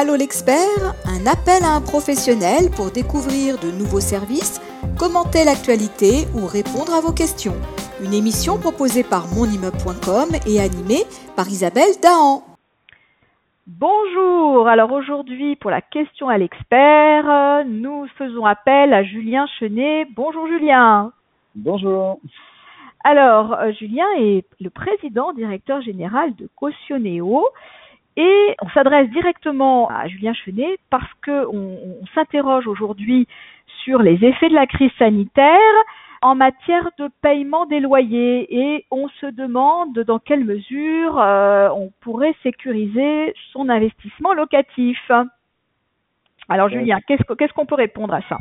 Allô l'expert, un appel à un professionnel pour découvrir de nouveaux services, commenter l'actualité ou répondre à vos questions. Une émission proposée par monimmeuble.com et animée par Isabelle Dahan. Bonjour, alors aujourd'hui pour la question à l'expert, nous faisons appel à Julien Chenet. Bonjour Julien. Bonjour. Alors, euh, Julien est le président directeur général de Cautioneo et on s'adresse directement à Julien Chenet parce qu'on on, s'interroge aujourd'hui sur les effets de la crise sanitaire en matière de paiement des loyers et on se demande dans quelle mesure euh, on pourrait sécuriser son investissement locatif. Alors Julien, qu'est-ce qu'on peut répondre à ça?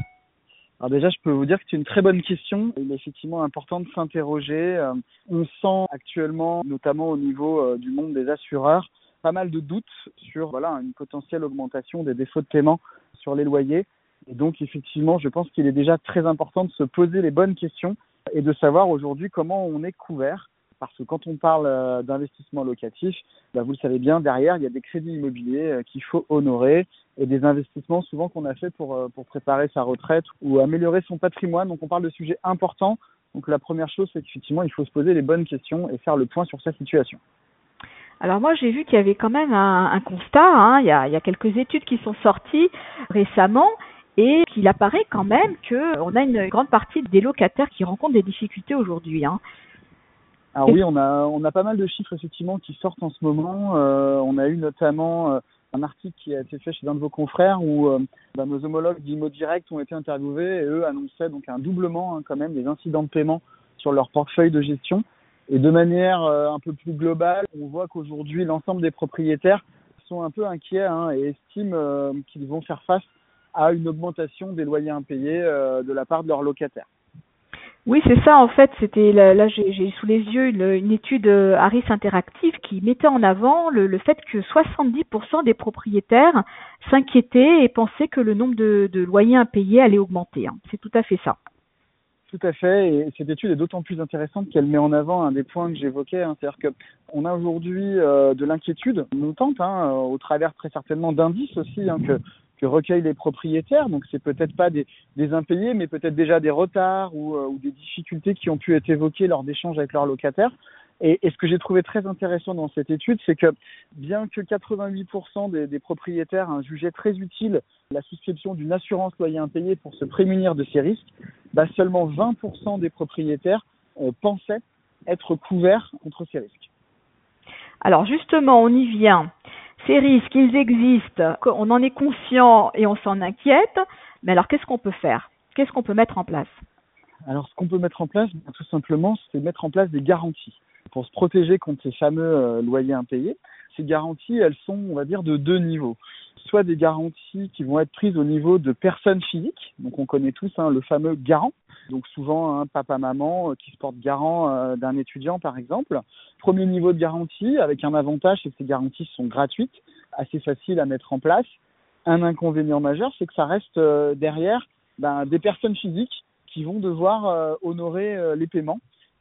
Alors déjà, je peux vous dire que c'est une très bonne question. Il est effectivement important de s'interroger. Euh, on sent actuellement, notamment au niveau euh, du monde des assureurs, pas mal de doutes sur voilà une potentielle augmentation des défauts de paiement sur les loyers. Et donc effectivement, je pense qu'il est déjà très important de se poser les bonnes questions et de savoir aujourd'hui comment on est couvert parce que quand on parle euh, d'investissement locatif, bah, vous le savez bien, derrière, il y a des crédits immobiliers euh, qu'il faut honorer et des investissements souvent qu'on a fait pour, euh, pour préparer sa retraite ou améliorer son patrimoine. Donc on parle de sujets importants. Donc la première chose, c'est qu'effectivement, il faut se poser les bonnes questions et faire le point sur sa situation. Alors moi j'ai vu qu'il y avait quand même un, constat, hein. il, y a, quelques études qui sont sorties récemment et qu'il apparaît quand même qu'on a une grande partie des locataires qui rencontrent des difficultés aujourd'hui. Hein. Alors oui, on a, on a pas mal de chiffres effectivement qui sortent en ce moment. Euh, on a eu notamment euh, un article qui a été fait chez un de vos confrères où euh, bah, nos homologues d'Imo Direct ont été interviewés et eux annonçaient donc un doublement hein, quand même des incidents de paiement sur leur portefeuille de gestion. Et de manière un peu plus globale, on voit qu'aujourd'hui l'ensemble des propriétaires sont un peu inquiets hein, et estiment qu'ils vont faire face à une augmentation des loyers impayés de la part de leurs locataires. Oui, c'est ça. En fait, c'était là, j'ai sous les yeux une, étude euh, Harris Interactive qui mettait en avant le, fait que 70% des propriétaires s'inquiétaient et pensaient que le nombre de, loyers impayés allait augmenter. Hein. C'est tout à fait ça. Tout à fait, et cette étude est d'autant plus intéressante qu'elle met en avant un des points que j'évoquais, hein. c'est-à-dire qu'on a aujourd'hui euh, de l'inquiétude montante, hein, au travers très certainement d'indices aussi hein, que recueillent les propriétaires. Donc c'est peut-être pas des, des, impayés, mais peut-être déjà des retards ou, euh, ou, des difficultés qui ont pu être évoquées lors d'échanges avec leurs locataires. Et, et, ce que j'ai trouvé très intéressant dans cette étude, c'est que bien que 88% des, des, propriétaires hein, jugeaient très utile la souscription d'une assurance loyer impayé pour se prémunir de ces risques, bah seulement 20% des propriétaires euh, pensaient être couverts contre ces risques. Alors justement, on y vient ces risques, ils existent, on en est conscient et on s'en inquiète. Mais alors, qu'est-ce qu'on peut faire? Qu'est-ce qu'on peut mettre en place? Alors, ce qu'on peut mettre en place, ben, tout simplement, c'est mettre en place des garanties pour se protéger contre ces fameux euh, loyers impayés. Ces garanties, elles sont, on va dire, de deux niveaux soit des garanties qui vont être prises au niveau de personnes physiques. Donc on connaît tous hein, le fameux garant. Donc souvent hein, papa maman euh, qui se porte garant euh, d'un étudiant par exemple. Premier niveau de garantie avec un avantage c'est que ces garanties sont gratuites, assez faciles à mettre en place. Un inconvénient majeur c'est que ça reste derrière ben, des personnes physiques qui vont devoir honorer les paiements.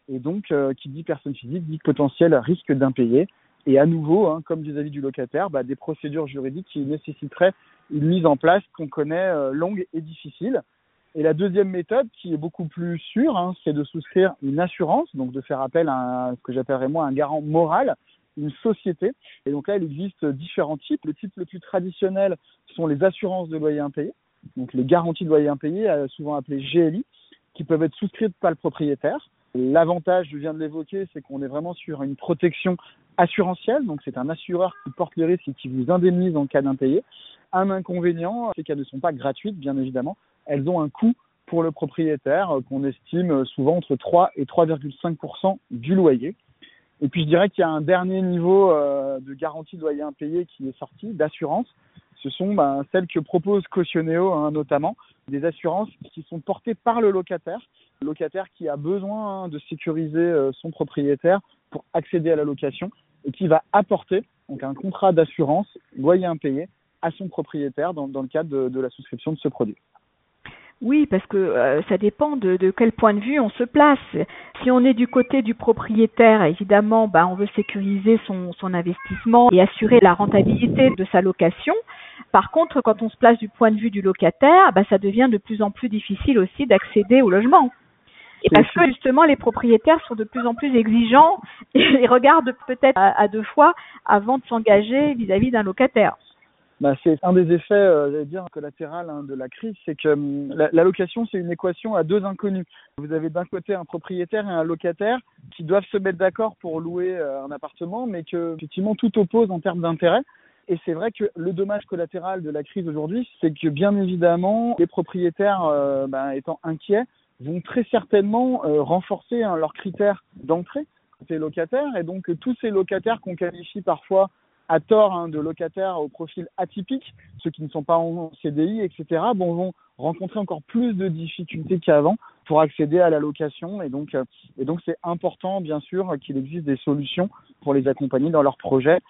Et donc, qui dit personne physique dit potentiel risque d'impayé et à nouveau, hein, comme vis-à-vis du locataire, bah, des procédures juridiques qui nécessiteraient une mise en place qu'on connaît euh, longue et difficile. Et la deuxième méthode, qui est beaucoup plus sûre, hein, c'est de souscrire une assurance, donc de faire appel à ce que j'appellerais moi un garant moral, une société. Et donc là, il existe différents types. Le type le plus traditionnel sont les assurances de loyer impayé, donc les garanties de loyer impayé, euh, souvent appelées GLI, qui peuvent être souscrites par le propriétaire. L'avantage, je viens de l'évoquer, c'est qu'on est vraiment sur une protection assurantielle, donc c'est un assureur qui porte les risques et qui vous indemnise en cas d'impayé. Un inconvénient, c'est qu'elles ne sont pas gratuites, bien évidemment. Elles ont un coût pour le propriétaire euh, qu'on estime souvent entre 3 et 3,5% du loyer. Et puis je dirais qu'il y a un dernier niveau euh, de garantie de loyer impayé qui est sorti, d'assurance. Ce sont ben, celles que propose Cautioneo hein, notamment, des assurances qui sont portées par le locataire locataire qui a besoin hein, de sécuriser euh, son propriétaire pour accéder à la location et qui va apporter donc un contrat d'assurance loyer impayé à son propriétaire dans, le cadre de, la souscription de ce produit. Oui, parce que euh, ça dépend de, quel point de vue on se place. Si on est du côté du propriétaire, évidemment, bah, on veut sécuriser son, son investissement et assurer la rentabilité de sa location. Par contre, quand on se place du point de vue du locataire, bah, ça devient de plus en plus difficile aussi d'accéder au logement. Et parce que justement, les propriétaires sont de plus en plus exigeants et regardent peut-être à, à deux fois avant de s'engager vis-à-vis d'un locataire. Bah, c'est un des effets, euh, j'allais dire, collatéral hein, de la crise, c'est que hum, la, la, location, c'est une équation à deux inconnus. Vous avez d'un côté un propriétaire et un locataire qui doivent se mettre d'accord pour louer euh, un appartement, mais que effectivement tout oppose en termes d'intérêt. Et c'est vrai que le dommage collatéral de la crise aujourd'hui, c'est que bien évidemment, les propriétaires, euh, bah, étant inquiets, vont très certainement euh, renforcer hein, leurs critères d'entrée côté locataires. Et donc tous ces locataires qu'on qualifie parfois à tort hein, de locataires au profil atypique, ceux qui ne sont pas en CDI, etc., bon, vont rencontrer encore plus de difficultés qu'avant pour accéder à la location. Et donc, euh, et donc c'est important, bien sûr, qu'il existe des solutions pour les accompagner dans leurs projets.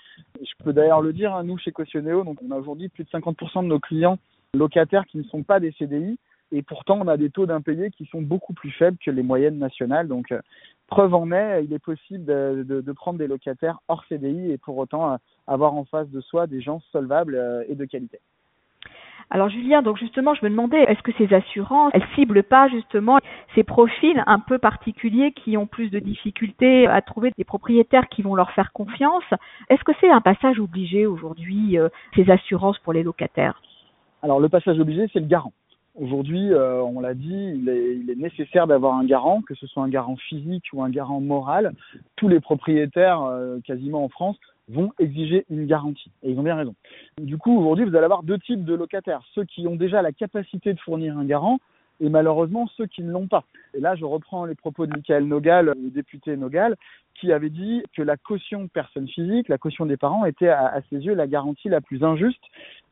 Je peux d'ailleurs le dire, hein, nous, chez Cautionnéo, donc on a aujourd'hui plus de 50% de nos clients locataires qui ne sont pas des CDI. Et pourtant, on a des taux d'impayés qui sont beaucoup plus faibles que les moyennes nationales. Donc, euh, preuve en est, il est possible de, de, de, prendre des locataires hors CDI et pour autant euh, avoir en face de soi des gens solvables euh, et de qualité. Alors Julien, donc justement, je me demandais, est-ce que ces assurances, elles ciblent pas justement ces profils un peu particuliers qui ont plus de difficultés à trouver des propriétaires qui vont leur faire confiance? Est-ce que c'est un passage obligé aujourd'hui, ces assurances pour les locataires? Alors le passage obligé, c'est le garant. Aujourd'hui, euh, on l'a dit, il est, il est nécessaire d'avoir un garant, que ce soit un garant physique ou un garant moral. Tous les propriétaires, euh, quasiment en France, vont exiger une garantie. Et ils ont bien raison. Du coup, aujourd'hui, vous allez avoir deux types de locataires. Ceux qui ont déjà la capacité de fournir un garant et malheureusement ceux qui ne l'ont pas. Et là, je reprends les propos de Michael Nogal, le député Nogal, qui avait dit que la caution de personnes physiques, la caution des parents, était à, ses yeux la garantie la plus injuste,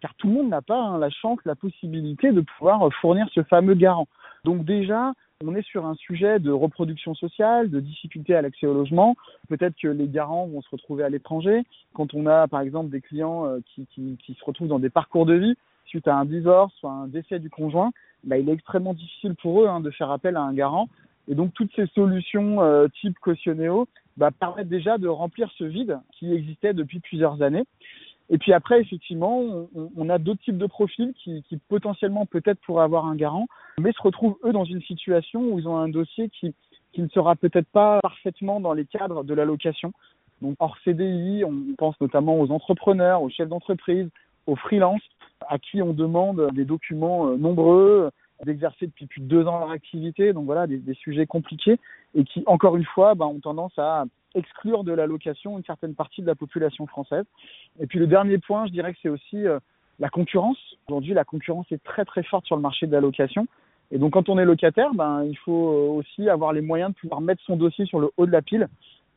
car tout le monde n'a pas hein, la chance, la possibilité de pouvoir fournir ce fameux garant. Donc déjà, on est sur un sujet de reproduction sociale, de difficulté à l'accès au logement. Peut-être que les garants vont se retrouver à l'étranger. Quand on a, par exemple, des clients euh, qui se retrouvent dans des parcours de vie suite à un divorce ou à un décès du conjoint, bah, il est extrêmement difficile pour eux hein, de faire appel à un garant. Et donc toutes ces solutions euh, type cautionnéo bah, permettent déjà de remplir ce vide qui existait depuis plusieurs années. Et puis après, effectivement, on, a d'autres types de profils qui, qui potentiellement peut-être pourraient avoir un garant, mais se retrouvent eux dans une situation où ils ont un dossier qui, qui ne sera peut-être pas parfaitement dans les cadres de la location. Donc hors CDI, on pense notamment aux entrepreneurs, aux chefs d'entreprise, aux freelances, à qui on demande des documents euh, nombreux, d'exercer depuis plus de deux ans leur activité, donc voilà, des, sujets compliqués, et qui, encore une fois, bah, ont tendance à exclure de la location une certaine partie de la population française. Et puis le dernier point, je dirais que c'est aussi euh, la concurrence. Aujourd'hui, la concurrence est très très forte sur le marché de la location. Et donc quand on est locataire, ben, il faut aussi avoir les moyens de pouvoir mettre son dossier sur le haut de la pile.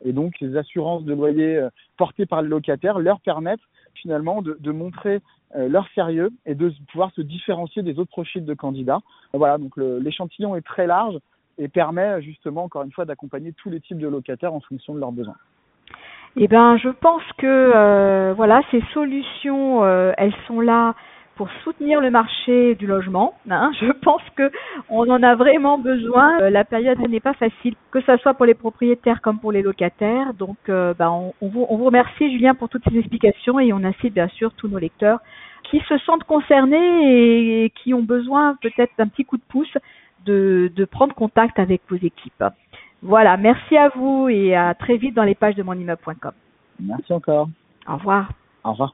Et donc les assurances de loyer euh, portées par les locataires leur permettent finalement de, montrer euh, leur sérieux et de pouvoir se différencier des autres profils de candidats. Voilà, donc l'échantillon est très large et permet justement, encore une fois, d'accompagner tous les types de locataires en fonction de leurs besoins. Eh ben, je pense que euh, voilà, ces solutions, euh, elles sont là pour soutenir le marché du logement. Hein. Je pense que on en a vraiment besoin. Euh, la période n'est pas facile, que ce soit pour les propriétaires comme pour les locataires. Donc, euh, ben, on, on, vous, on vous remercie Julien pour toutes ces explications et on incite bien sûr tous nos lecteurs qui se sentent concernés et qui ont besoin peut-être d'un petit coup de pouce de, de prendre contact avec vos équipes. Voilà, merci à vous et à très vite dans les pages de monimmeuble.com. Merci encore. Au revoir. Au revoir.